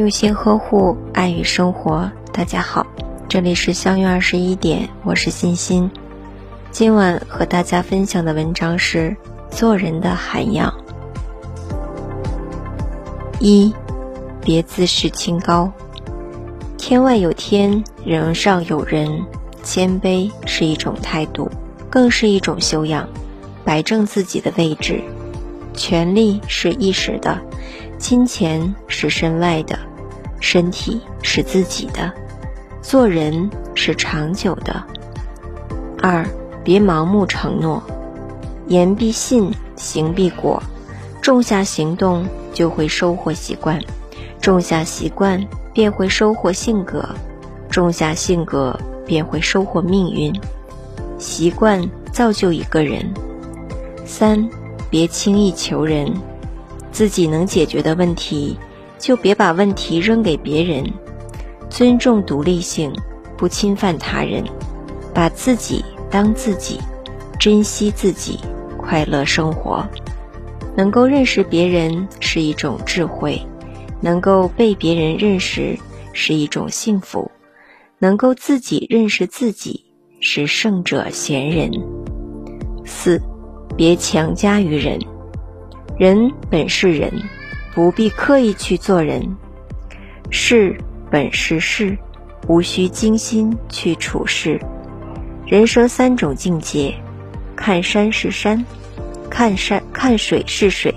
用心呵护，爱与生活。大家好，这里是相约二十一点，我是欣欣。今晚和大家分享的文章是做人的涵养。一，别自视清高。天外有天，人上有人。谦卑是一种态度，更是一种修养。摆正自己的位置。权力是一时的，金钱是身外的，身体是自己的。做人是长久的。二，别盲目承诺，言必信，行必果。种下行动，就会收获习惯；种下习惯，便会收获性格；种下性格，便会收获命运。习惯造就一个人。三，别轻易求人，自己能解决的问题，就别把问题扔给别人。尊重独立性，不侵犯他人，把自己当自己，珍惜自己，快乐生活。能够认识别人是一种智慧，能够被别人认识是一种幸福，能够自己认识自己是圣者贤人。四，别强加于人，人本是人，不必刻意去做人。事。本是事，无需精心去处事。人生三种境界：看山是山，看山看水是水。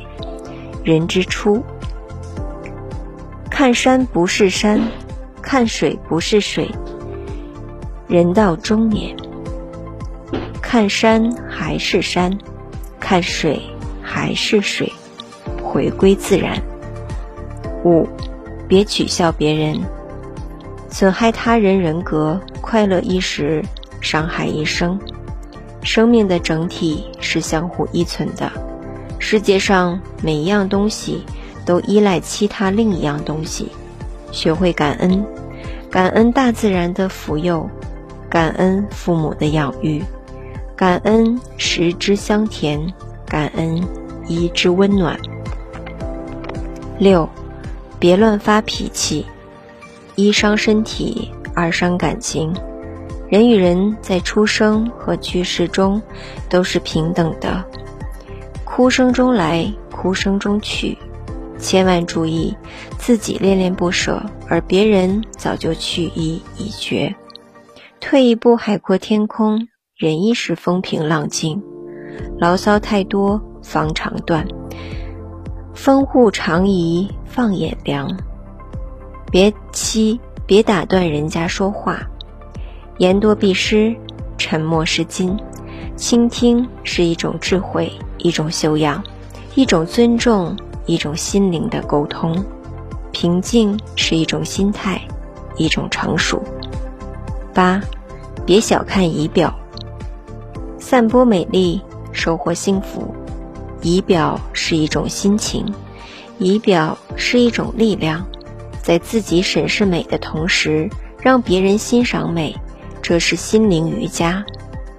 人之初，看山不是山，看水不是水。人到中年，看山还是山，看水还是水，回归自然。五，别取笑别人。损害他人人格，快乐一时，伤害一生。生命的整体是相互依存的。世界上每一样东西都依赖其他另一样东西。学会感恩，感恩大自然的福佑，感恩父母的养育，感恩食之香甜，感恩一之温暖。六，别乱发脾气。一伤身体，二伤感情。人与人在出生和去世中都是平等的，哭声中来，哭声中去。千万注意，自己恋恋不舍，而别人早就去意已决。退一步，海阔天空；忍一时，风平浪静。牢骚太多，方长断；风物长宜，放眼量。别欺，别打断人家说话，言多必失，沉默是金。倾听是一种智慧，一种修养，一种尊重，一种心灵的沟通。平静是一种心态，一种成熟。八，别小看仪表，散播美丽，收获幸福。仪表是一种心情，仪表是一种力量。在自己审视美的同时，让别人欣赏美，这是心灵瑜伽，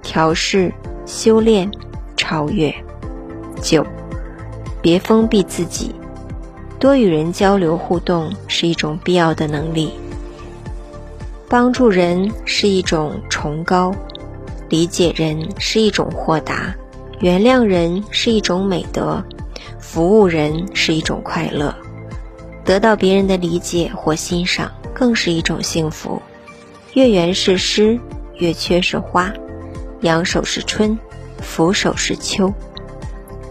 调试、修炼、超越。九，别封闭自己，多与人交流互动是一种必要的能力。帮助人是一种崇高，理解人是一种豁达，原谅人是一种美德，服务人是一种快乐。得到别人的理解或欣赏，更是一种幸福。月圆是诗，月缺是花，仰首是春，俯首是秋。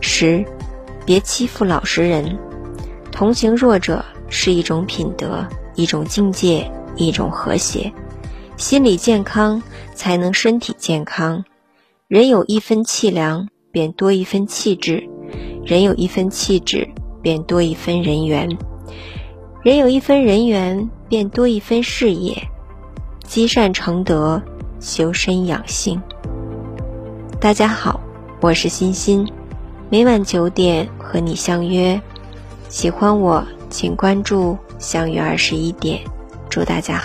十，别欺负老实人，同情弱者是一种品德，一种境界，一种和谐。心理健康才能身体健康。人有一分气量，便多一分气质；人有一分气质，便多一分人缘。人有一分人缘，便多一分事业。积善成德，修身养性。大家好，我是欣欣，每晚九点和你相约。喜欢我，请关注“相约二十一点”。祝大家。